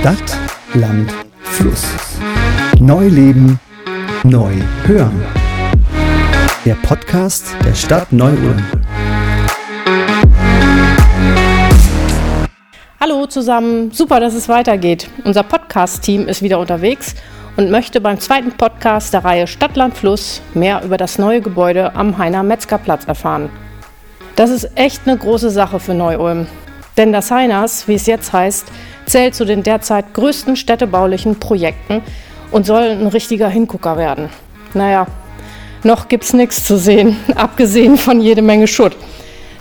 Stadt, Land, Fluss. Neu leben, neu hören. Der Podcast der Stadt Neu-Ulm. Hallo zusammen, super, dass es weitergeht. Unser Podcast-Team ist wieder unterwegs und möchte beim zweiten Podcast der Reihe Stadt, Land, Fluss mehr über das neue Gebäude am Heiner Metzgerplatz erfahren. Das ist echt eine große Sache für Neu-Ulm. Denn das Heiners, wie es jetzt heißt, zählt zu den derzeit größten städtebaulichen Projekten und soll ein richtiger Hingucker werden. Naja, noch gibt's nichts zu sehen, abgesehen von jede Menge Schutt.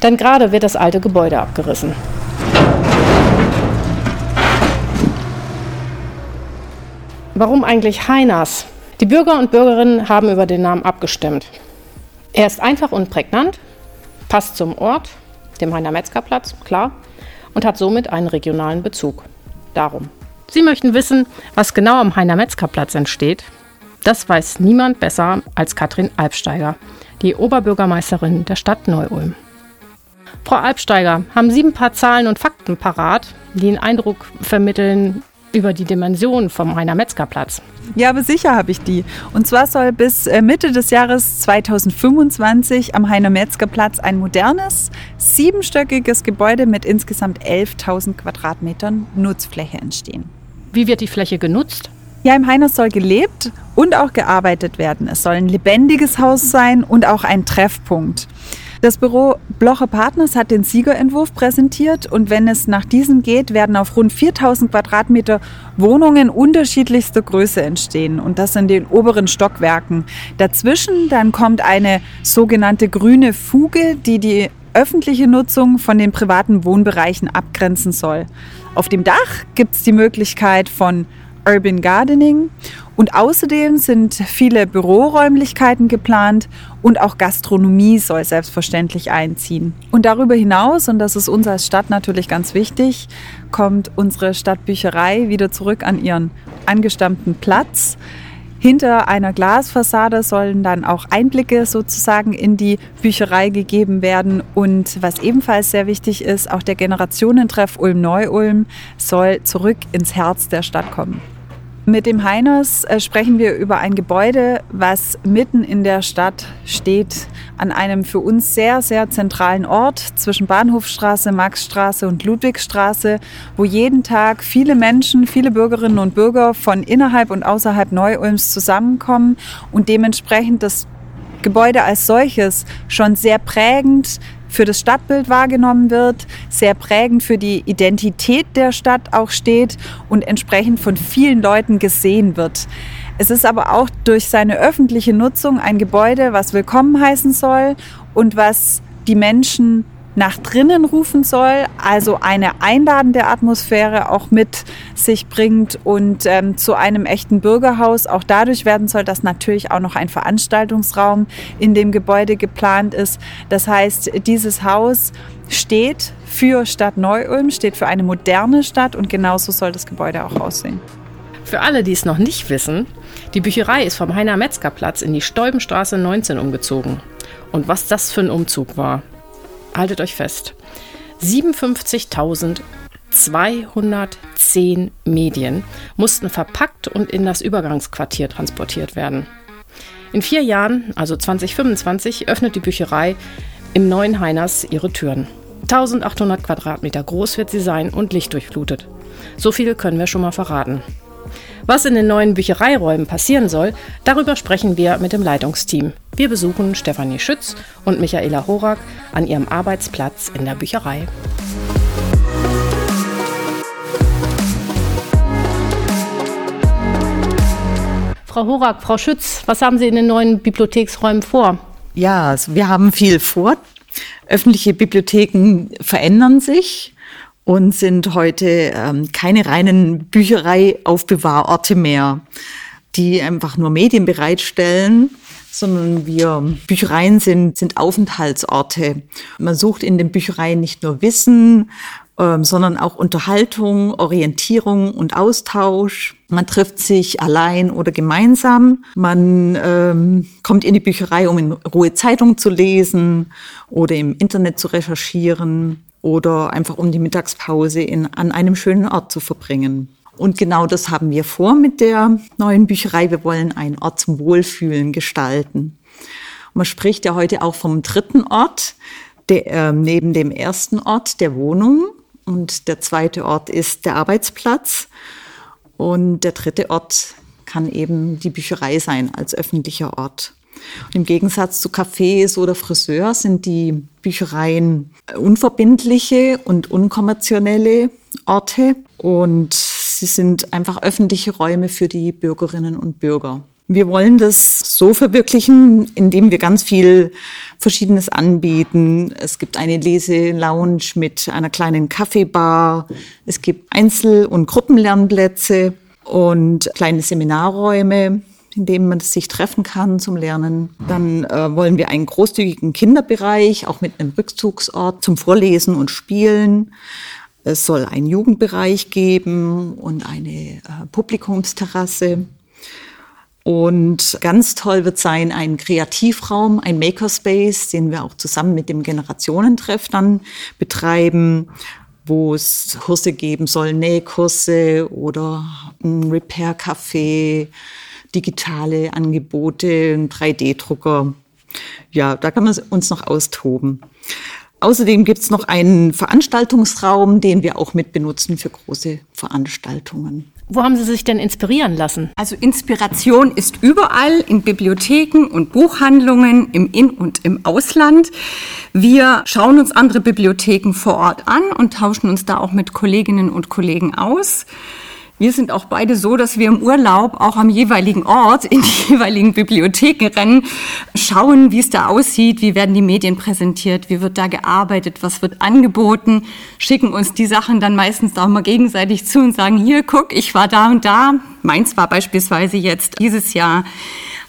Denn gerade wird das alte Gebäude abgerissen. Warum eigentlich Heiners? Die Bürger und Bürgerinnen haben über den Namen abgestimmt. Er ist einfach und prägnant, passt zum Ort, dem Heiner Metzgerplatz, klar, und hat somit einen regionalen Bezug. Darum. Sie möchten wissen, was genau am Heiner Metzgerplatz entsteht? Das weiß niemand besser als Katrin Albsteiger, die Oberbürgermeisterin der Stadt Neu-Ulm. Frau Albsteiger, haben Sie ein paar Zahlen und Fakten parat, die einen Eindruck vermitteln, über die Dimension vom Heiner Metzgerplatz. Ja, aber sicher habe ich die. Und zwar soll bis äh, Mitte des Jahres 2025 am Heiner Metzgerplatz ein modernes, siebenstöckiges Gebäude mit insgesamt 11.000 Quadratmetern Nutzfläche entstehen. Wie wird die Fläche genutzt? Ja, im Heiner soll gelebt und auch gearbeitet werden. Es soll ein lebendiges Haus sein und auch ein Treffpunkt. Das Büro Blocher Partners hat den Siegerentwurf präsentiert und wenn es nach diesem geht, werden auf rund 4000 Quadratmeter Wohnungen unterschiedlichster Größe entstehen und das in den oberen Stockwerken. Dazwischen dann kommt eine sogenannte grüne Fuge, die die öffentliche Nutzung von den privaten Wohnbereichen abgrenzen soll. Auf dem Dach gibt es die Möglichkeit von Urban Gardening und außerdem sind viele Büroräumlichkeiten geplant und auch Gastronomie soll selbstverständlich einziehen. Und darüber hinaus, und das ist uns als Stadt natürlich ganz wichtig, kommt unsere Stadtbücherei wieder zurück an ihren angestammten Platz. Hinter einer Glasfassade sollen dann auch Einblicke sozusagen in die Bücherei gegeben werden. Und was ebenfalls sehr wichtig ist, auch der Generationentreff Ulm-Neu-Ulm soll zurück ins Herz der Stadt kommen. Mit dem Heiners äh, sprechen wir über ein Gebäude, was mitten in der Stadt steht, an einem für uns sehr, sehr zentralen Ort zwischen Bahnhofstraße, Maxstraße und Ludwigstraße, wo jeden Tag viele Menschen, viele Bürgerinnen und Bürger von innerhalb und außerhalb Neu-Ulms zusammenkommen und dementsprechend das Gebäude als solches schon sehr prägend, für das Stadtbild wahrgenommen wird, sehr prägend für die Identität der Stadt auch steht und entsprechend von vielen Leuten gesehen wird. Es ist aber auch durch seine öffentliche Nutzung ein Gebäude, was willkommen heißen soll und was die Menschen nach drinnen rufen soll, also eine einladende Atmosphäre auch mit sich bringt und ähm, zu einem echten Bürgerhaus auch dadurch werden soll, dass natürlich auch noch ein Veranstaltungsraum in dem Gebäude geplant ist. Das heißt, dieses Haus steht für Stadt Neu-Ulm, steht für eine moderne Stadt und genauso soll das Gebäude auch aussehen. Für alle, die es noch nicht wissen, die Bücherei ist vom Heiner Metzgerplatz in die Stolbenstraße 19 umgezogen. Und was das für ein Umzug war haltet euch fest, 57.210 Medien mussten verpackt und in das Übergangsquartier transportiert werden. In vier Jahren, also 2025, öffnet die Bücherei im neuen Heiners ihre Türen. 1800 Quadratmeter groß wird sie sein und lichtdurchflutet. So viel können wir schon mal verraten. Was in den neuen Büchereiräumen passieren soll, darüber sprechen wir mit dem Leitungsteam. Wir besuchen Stefanie Schütz und Michaela Horak an ihrem Arbeitsplatz in der Bücherei. Frau Horak, Frau Schütz, was haben Sie in den neuen Bibliotheksräumen vor? Ja, also wir haben viel vor. Öffentliche Bibliotheken verändern sich und sind heute ähm, keine reinen Bücherei-Aufbewahrorte mehr, die einfach nur Medien bereitstellen, sondern wir Büchereien sind, sind Aufenthaltsorte. Man sucht in den Büchereien nicht nur Wissen, ähm, sondern auch Unterhaltung, Orientierung und Austausch. Man trifft sich allein oder gemeinsam. Man ähm, kommt in die Bücherei, um in Ruhe Zeitung zu lesen oder im Internet zu recherchieren oder einfach um die Mittagspause in, an einem schönen Ort zu verbringen. Und genau das haben wir vor mit der neuen Bücherei. Wir wollen einen Ort zum Wohlfühlen gestalten. Man spricht ja heute auch vom dritten Ort, der, äh, neben dem ersten Ort der Wohnung. Und der zweite Ort ist der Arbeitsplatz. Und der dritte Ort kann eben die Bücherei sein als öffentlicher Ort. Und Im Gegensatz zu Cafés oder Friseur sind die Büchereien unverbindliche und unkommerzielle Orte und sie sind einfach öffentliche Räume für die Bürgerinnen und Bürger. Wir wollen das so verwirklichen, indem wir ganz viel Verschiedenes anbieten. Es gibt eine Leselounge mit einer kleinen Kaffeebar. Es gibt Einzel- und Gruppenlernplätze und kleine Seminarräume in dem man sich treffen kann zum Lernen. Dann äh, wollen wir einen großzügigen Kinderbereich, auch mit einem Rückzugsort zum Vorlesen und Spielen. Es soll einen Jugendbereich geben und eine äh, Publikumsterrasse. Und ganz toll wird sein ein Kreativraum, ein Makerspace, den wir auch zusammen mit dem Generationentreff dann betreiben, wo es Kurse geben soll, Nähkurse oder ein Repair-Café, digitale Angebote, ein 3D-Drucker. Ja, da kann man uns noch austoben. Außerdem gibt es noch einen Veranstaltungsraum, den wir auch mit benutzen für große Veranstaltungen. Wo haben Sie sich denn inspirieren lassen? Also Inspiration ist überall in Bibliotheken und Buchhandlungen im In- und im Ausland. Wir schauen uns andere Bibliotheken vor Ort an und tauschen uns da auch mit Kolleginnen und Kollegen aus. Wir sind auch beide so, dass wir im Urlaub auch am jeweiligen Ort in die jeweiligen Bibliotheken rennen, schauen, wie es da aussieht, wie werden die Medien präsentiert, wie wird da gearbeitet, was wird angeboten, schicken uns die Sachen dann meistens auch mal gegenseitig zu und sagen, hier, guck, ich war da und da. Meins war beispielsweise jetzt dieses Jahr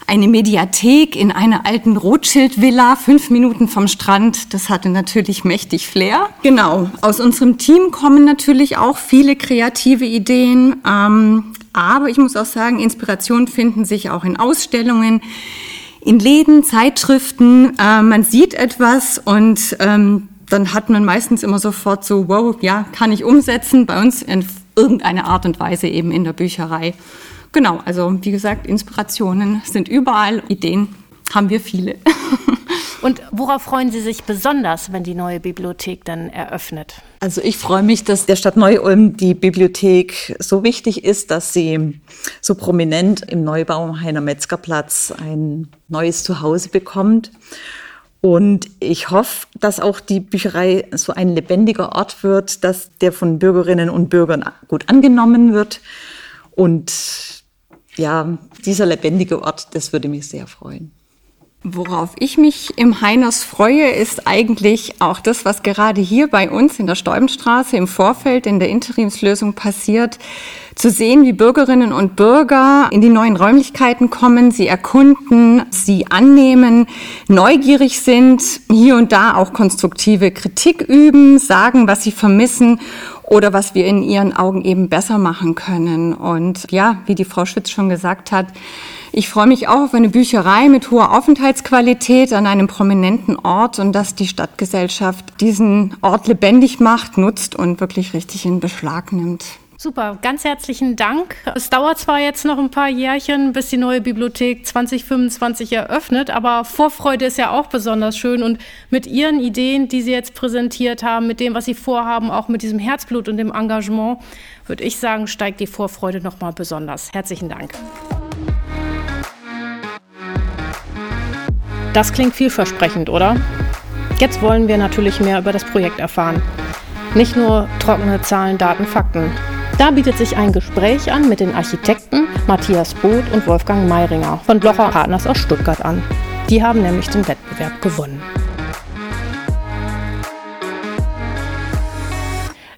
eine Mediathek in einer alten Rothschild-Villa, fünf Minuten vom Strand. Das hatte natürlich mächtig Flair. Genau. Aus unserem Team kommen natürlich auch viele kreative Ideen. Ähm, aber ich muss auch sagen, Inspiration finden sich auch in Ausstellungen, in Läden, Zeitschriften. Äh, man sieht etwas und ähm, dann hat man meistens immer sofort so, wow, ja, kann ich umsetzen. Bei uns in irgendeiner Art und Weise eben in der Bücherei. Genau, also wie gesagt, Inspirationen sind überall, Ideen haben wir viele. Und worauf freuen Sie sich besonders, wenn die neue Bibliothek dann eröffnet? Also ich freue mich, dass der Stadt Neu-Ulm die Bibliothek so wichtig ist, dass sie so prominent im Neubau am Heiner Metzgerplatz ein neues Zuhause bekommt. Und ich hoffe, dass auch die Bücherei so ein lebendiger Ort wird, dass der von Bürgerinnen und Bürgern gut angenommen wird. Und ja, dieser lebendige Ort, das würde mich sehr freuen. Worauf ich mich im Heiners freue, ist eigentlich auch das, was gerade hier bei uns in der Stäubenstraße im Vorfeld in der Interimslösung passiert, zu sehen, wie Bürgerinnen und Bürger in die neuen Räumlichkeiten kommen, sie erkunden, sie annehmen, neugierig sind, hier und da auch konstruktive Kritik üben, sagen, was sie vermissen oder was wir in ihren Augen eben besser machen können. Und ja, wie die Frau Schütz schon gesagt hat, ich freue mich auch auf eine Bücherei mit hoher Aufenthaltsqualität an einem prominenten Ort und dass die Stadtgesellschaft diesen Ort lebendig macht, nutzt und wirklich richtig in Beschlag nimmt. Super, ganz herzlichen Dank. Es dauert zwar jetzt noch ein paar Jährchen, bis die neue Bibliothek 2025 eröffnet, aber Vorfreude ist ja auch besonders schön und mit Ihren Ideen, die Sie jetzt präsentiert haben, mit dem, was Sie vorhaben, auch mit diesem Herzblut und dem Engagement, würde ich sagen, steigt die Vorfreude noch mal besonders. Herzlichen Dank. Das klingt vielversprechend, oder? Jetzt wollen wir natürlich mehr über das Projekt erfahren. Nicht nur trockene Zahlen, Daten, Fakten. Da bietet sich ein Gespräch an mit den Architekten Matthias Both und Wolfgang Meiringer von Blocher Partners aus Stuttgart an. Die haben nämlich den Wettbewerb gewonnen.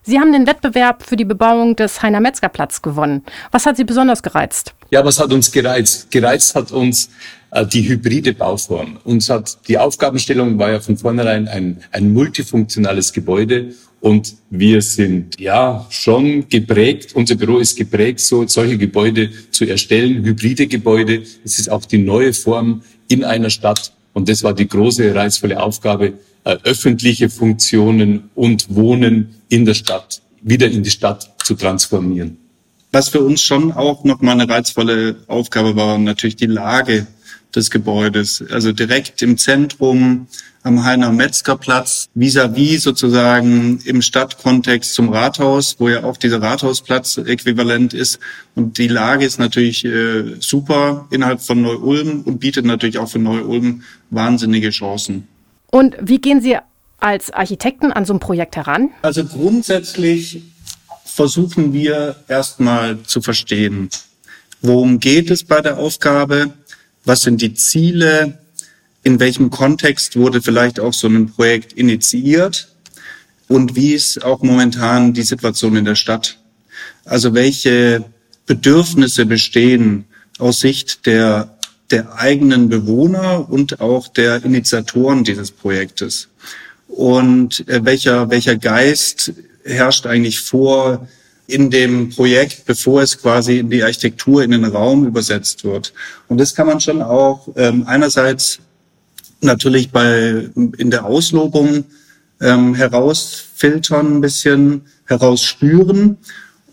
Sie haben den Wettbewerb für die Bebauung des Heiner Metzger Platz gewonnen. Was hat Sie besonders gereizt? Ja, was hat uns gereizt? Gereizt hat uns äh, die hybride Bauform. Uns hat die Aufgabenstellung war ja von vornherein ein, ein multifunktionales Gebäude und wir sind ja schon geprägt, unser Büro ist geprägt, so solche Gebäude zu erstellen, hybride Gebäude. Es ist auch die neue Form in einer Stadt und das war die große, reizvolle Aufgabe, äh, öffentliche Funktionen und Wohnen in der Stadt wieder in die Stadt zu transformieren. Was für uns schon auch nochmal eine reizvolle Aufgabe war, natürlich die Lage des Gebäudes. Also direkt im Zentrum am Heiner Metzger Platz, vis-à-vis sozusagen im Stadtkontext zum Rathaus, wo ja auch dieser Rathausplatz äquivalent ist. Und die Lage ist natürlich äh, super innerhalb von Neu-Ulm und bietet natürlich auch für Neu-Ulm wahnsinnige Chancen. Und wie gehen Sie als Architekten an so ein Projekt heran? Also grundsätzlich versuchen wir erstmal zu verstehen, worum geht es bei der Aufgabe, was sind die Ziele, in welchem Kontext wurde vielleicht auch so ein Projekt initiiert und wie ist auch momentan die Situation in der Stadt. Also welche Bedürfnisse bestehen aus Sicht der, der eigenen Bewohner und auch der Initiatoren dieses Projektes. Und äh, welcher, welcher Geist herrscht eigentlich vor in dem Projekt, bevor es quasi in die Architektur, in den Raum übersetzt wird. Und das kann man schon auch ähm, einerseits natürlich bei in der Auslobung ähm, herausfiltern, ein bisschen herausspüren.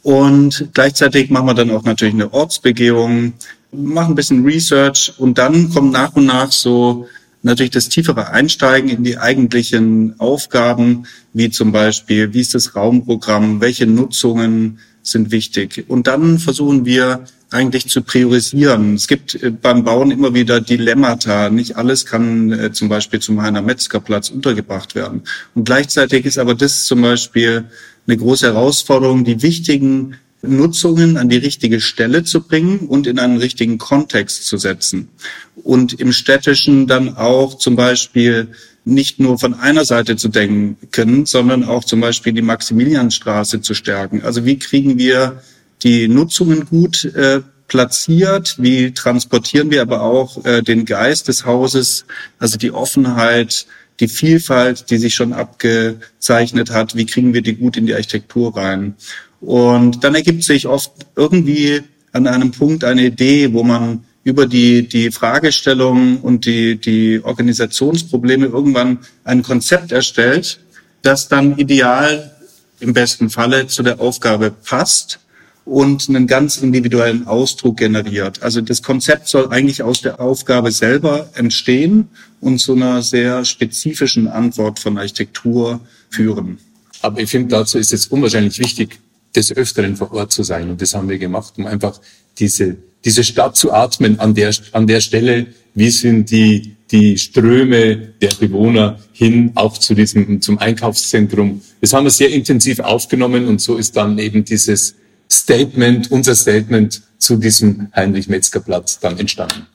Und gleichzeitig machen wir dann auch natürlich eine Ortsbegehung, machen ein bisschen Research und dann kommt nach und nach so natürlich das tiefere Einsteigen in die eigentlichen Aufgaben, wie zum Beispiel, wie ist das Raumprogramm, welche Nutzungen sind wichtig. Und dann versuchen wir eigentlich zu priorisieren. Es gibt äh, beim Bauen immer wieder Dilemmata. Nicht alles kann äh, zum Beispiel zum Heiner Metzgerplatz untergebracht werden. Und gleichzeitig ist aber das zum Beispiel eine große Herausforderung, die wichtigen Nutzungen an die richtige Stelle zu bringen und in einen richtigen Kontext zu setzen. Und im städtischen dann auch zum Beispiel nicht nur von einer Seite zu denken, sondern auch zum Beispiel die Maximilianstraße zu stärken. Also wie kriegen wir die Nutzungen gut äh, platziert? Wie transportieren wir aber auch äh, den Geist des Hauses, also die Offenheit, die Vielfalt, die sich schon abgezeichnet hat? Wie kriegen wir die gut in die Architektur rein? Und dann ergibt sich oft irgendwie an einem Punkt eine Idee, wo man über die, die Fragestellung und die, die Organisationsprobleme irgendwann ein Konzept erstellt, das dann ideal im besten Falle zu der Aufgabe passt und einen ganz individuellen Ausdruck generiert. Also das Konzept soll eigentlich aus der Aufgabe selber entstehen und zu einer sehr spezifischen Antwort von Architektur führen. Aber ich finde, dazu ist es unwahrscheinlich wichtig, des Öfteren vor Ort zu sein. Und das haben wir gemacht, um einfach diese, diese Stadt zu atmen an der, an der Stelle. Wie sind die, die Ströme der Bewohner hin auch zu diesem, zum Einkaufszentrum? Das haben wir sehr intensiv aufgenommen und so ist dann eben dieses Statement, unser Statement zu diesem Heinrich-Metzger-Platz dann entstanden.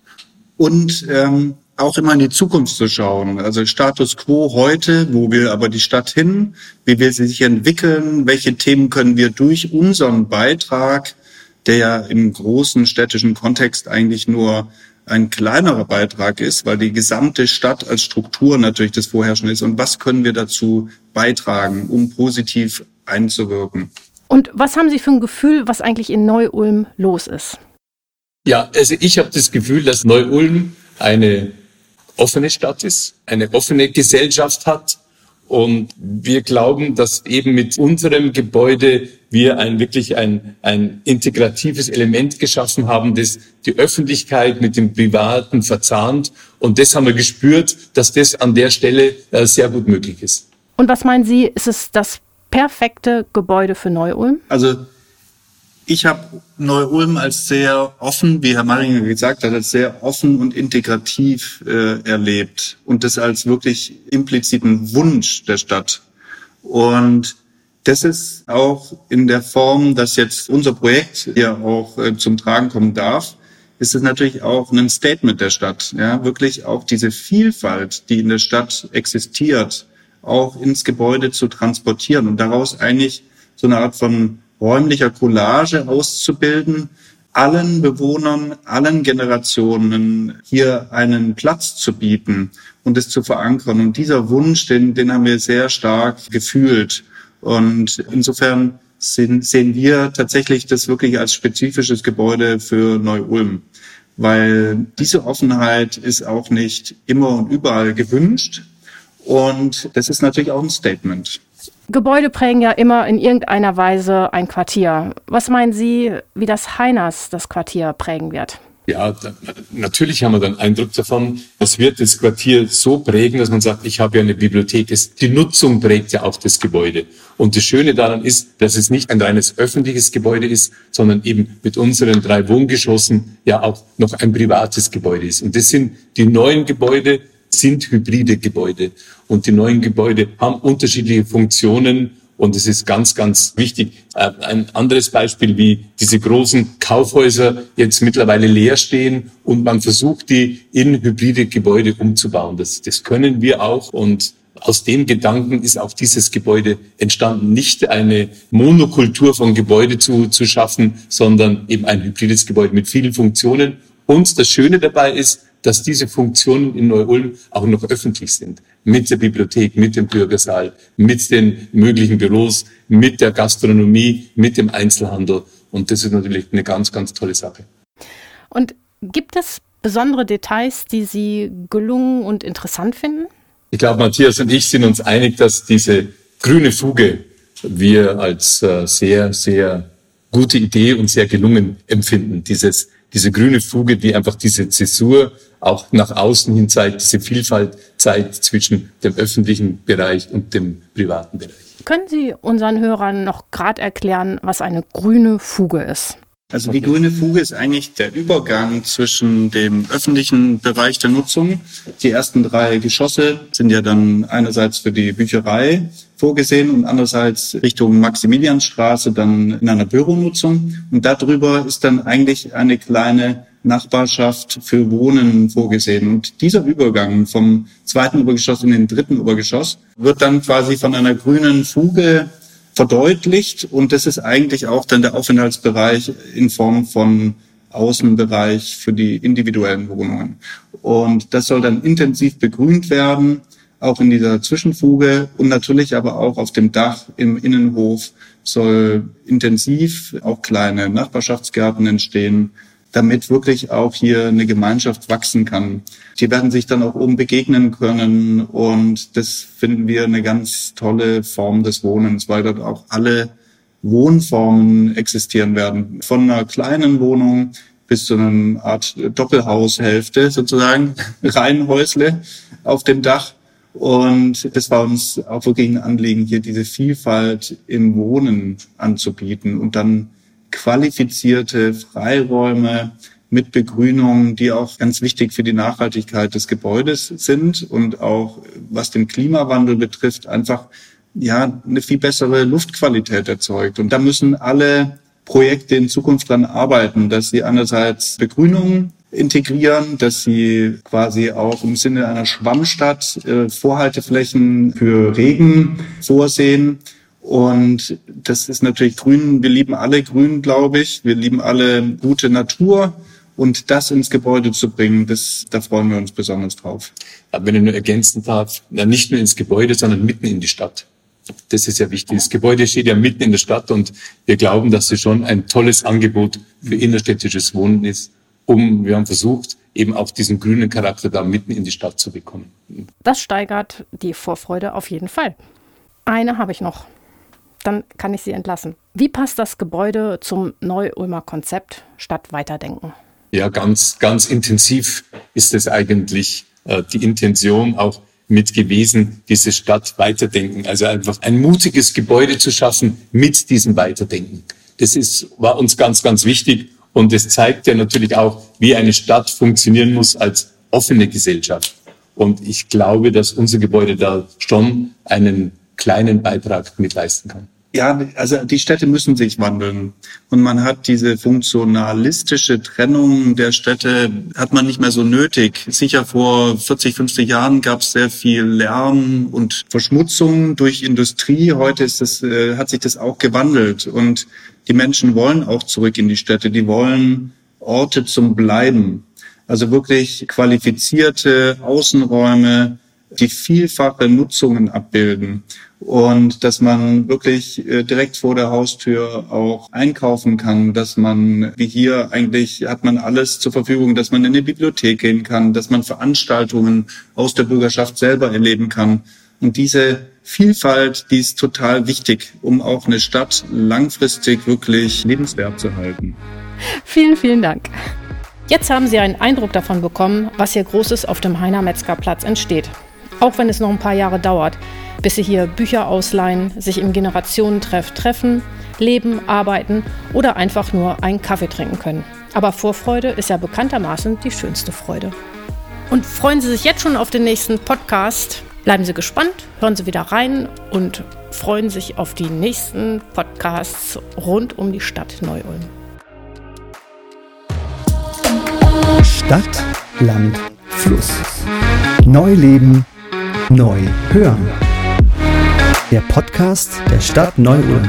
Und ähm, auch immer in die Zukunft zu schauen. Also Status quo heute, wo will aber die Stadt hin? Wie will sie sich entwickeln? Welche Themen können wir durch unseren Beitrag, der ja im großen städtischen Kontext eigentlich nur ein kleinerer Beitrag ist, weil die gesamte Stadt als Struktur natürlich das Vorherrschende ist. Und was können wir dazu beitragen, um positiv einzuwirken? Und was haben Sie für ein Gefühl, was eigentlich in Neu-Ulm los ist? Ja, also ich habe das Gefühl, dass Neu-Ulm eine offene Stadt ist, eine offene Gesellschaft hat. Und wir glauben, dass eben mit unserem Gebäude wir ein wirklich ein, ein integratives Element geschaffen haben, das die Öffentlichkeit mit dem Privaten verzahnt. Und das haben wir gespürt, dass das an der Stelle äh, sehr gut möglich ist. Und was meinen Sie, ist es das perfekte Gebäude für Neu-Ulm? Also ich habe Neu-Ulm als sehr offen, wie Herr Maringer gesagt hat, als sehr offen und integrativ äh, erlebt und das als wirklich impliziten Wunsch der Stadt. Und das ist auch in der Form, dass jetzt unser Projekt ja auch äh, zum Tragen kommen darf, ist es natürlich auch ein Statement der Stadt. Ja, wirklich auch diese Vielfalt, die in der Stadt existiert, auch ins Gebäude zu transportieren und daraus eigentlich so eine Art von räumlicher Collage auszubilden, allen Bewohnern, allen Generationen hier einen Platz zu bieten und es zu verankern. Und dieser Wunsch, den, den haben wir sehr stark gefühlt. Und insofern sind, sehen wir tatsächlich das wirklich als spezifisches Gebäude für Neu-Ulm. Weil diese Offenheit ist auch nicht immer und überall gewünscht. Und das ist natürlich auch ein Statement. Gebäude prägen ja immer in irgendeiner Weise ein Quartier. Was meinen Sie, wie das Heiners das Quartier prägen wird? Ja, natürlich haben wir dann Eindruck davon. Es wird das Quartier so prägen, dass man sagt, ich habe ja eine Bibliothek. Die Nutzung prägt ja auch das Gebäude. Und das Schöne daran ist, dass es nicht ein reines öffentliches Gebäude ist, sondern eben mit unseren drei Wohngeschossen ja auch noch ein privates Gebäude ist. Und das sind die neuen Gebäude, sind hybride Gebäude. Und die neuen Gebäude haben unterschiedliche Funktionen und es ist ganz, ganz wichtig. Äh, ein anderes Beispiel, wie diese großen Kaufhäuser jetzt mittlerweile leer stehen und man versucht, die in hybride Gebäude umzubauen. Das, das können wir auch und aus dem Gedanken ist auch dieses Gebäude entstanden, nicht eine Monokultur von Gebäude zu, zu schaffen, sondern eben ein hybrides Gebäude mit vielen Funktionen. Und das Schöne dabei ist, dass diese Funktionen in Neu-Ulm auch noch öffentlich sind. Mit der Bibliothek, mit dem Bürgersaal, mit den möglichen Büros, mit der Gastronomie, mit dem Einzelhandel. Und das ist natürlich eine ganz, ganz tolle Sache. Und gibt es besondere Details, die Sie gelungen und interessant finden? Ich glaube, Matthias und ich sind uns einig, dass diese grüne Fuge wir als äh, sehr, sehr gute Idee und sehr gelungen empfinden. Dieses diese grüne Fuge, die einfach diese Zäsur auch nach außen hin zeigt, diese Vielfalt zeigt zwischen dem öffentlichen Bereich und dem privaten Bereich. Können Sie unseren Hörern noch gerade erklären, was eine grüne Fuge ist? Also die grüne Fuge ist eigentlich der Übergang zwischen dem öffentlichen Bereich der Nutzung. Die ersten drei Geschosse sind ja dann einerseits für die Bücherei vorgesehen und andererseits Richtung Maximiliansstraße dann in einer Büronutzung. Und darüber ist dann eigentlich eine kleine Nachbarschaft für Wohnen vorgesehen. Und dieser Übergang vom zweiten Obergeschoss in den dritten Obergeschoss wird dann quasi von einer grünen Fuge verdeutlicht. Und das ist eigentlich auch dann der Aufenthaltsbereich in Form von Außenbereich für die individuellen Wohnungen. Und das soll dann intensiv begrünt werden, auch in dieser Zwischenfuge und natürlich aber auch auf dem Dach im Innenhof soll intensiv auch kleine Nachbarschaftsgärten entstehen, damit wirklich auch hier eine Gemeinschaft wachsen kann. Die werden sich dann auch oben begegnen können und das finden wir eine ganz tolle Form des Wohnens, weil dort auch alle Wohnformen existieren werden. Von einer kleinen Wohnung bis zu einer Art Doppelhaushälfte sozusagen, Reihenhäusle auf dem Dach. Und es war uns auch wirklich ein Anliegen, hier diese Vielfalt im Wohnen anzubieten und dann qualifizierte Freiräume mit Begrünung, die auch ganz wichtig für die Nachhaltigkeit des Gebäudes sind und auch was den Klimawandel betrifft, einfach ja eine viel bessere Luftqualität erzeugt. Und da müssen alle Projekte in Zukunft dran arbeiten, dass sie einerseits Begrünung integrieren, dass sie quasi auch im Sinne einer Schwammstadt äh, Vorhalteflächen für Regen vorsehen und das ist natürlich Grün. Wir lieben alle Grün, glaube ich. Wir lieben alle gute Natur. Und das ins Gebäude zu bringen, das, da freuen wir uns besonders drauf. Aber wenn ich nur ergänzen darf, nicht nur ins Gebäude, sondern mitten in die Stadt. Das ist ja wichtig. Das Gebäude steht ja mitten in der Stadt und wir glauben, dass es schon ein tolles Angebot für innerstädtisches Wohnen ist, um, wir haben versucht, eben auch diesen grünen Charakter da mitten in die Stadt zu bekommen. Das steigert die Vorfreude auf jeden Fall. Eine habe ich noch dann kann ich Sie entlassen. Wie passt das Gebäude zum Neu-Ulmer Konzept statt Weiterdenken? Ja, ganz, ganz intensiv ist es eigentlich äh, die Intention auch mit gewesen, diese Stadt weiterdenken. Also einfach ein mutiges Gebäude zu schaffen mit diesem Weiterdenken. Das ist, war uns ganz, ganz wichtig. Und es zeigt ja natürlich auch, wie eine Stadt funktionieren muss als offene Gesellschaft. Und ich glaube, dass unser Gebäude da schon einen kleinen Beitrag mitleisten kann. Ja, also die Städte müssen sich wandeln. Und man hat diese funktionalistische Trennung der Städte, hat man nicht mehr so nötig. Sicher vor 40, 50 Jahren gab es sehr viel Lärm und Verschmutzung durch Industrie. Heute ist das, äh, hat sich das auch gewandelt. Und die Menschen wollen auch zurück in die Städte. Die wollen Orte zum Bleiben. Also wirklich qualifizierte Außenräume, die vielfache Nutzungen abbilden und dass man wirklich äh, direkt vor der Haustür auch einkaufen kann, dass man, wie hier eigentlich hat man alles zur Verfügung, dass man in eine Bibliothek gehen kann, dass man Veranstaltungen aus der Bürgerschaft selber erleben kann. Und diese Vielfalt, die ist total wichtig, um auch eine Stadt langfristig wirklich lebenswert zu halten. Vielen, vielen Dank. Jetzt haben Sie einen Eindruck davon bekommen, was hier Großes auf dem Heiner Metzger Platz entsteht. Auch wenn es noch ein paar Jahre dauert, bis Sie hier Bücher ausleihen, sich im Generationentreff treffen, leben, arbeiten oder einfach nur einen Kaffee trinken können. Aber Vorfreude ist ja bekanntermaßen die schönste Freude. Und freuen Sie sich jetzt schon auf den nächsten Podcast. Bleiben Sie gespannt, hören Sie wieder rein und freuen sich auf die nächsten Podcasts rund um die Stadt Neu-Ulm. Stadt, Land, Fluss. Neu leben, neu hören. Der Podcast der Stadt Neu-Ulm.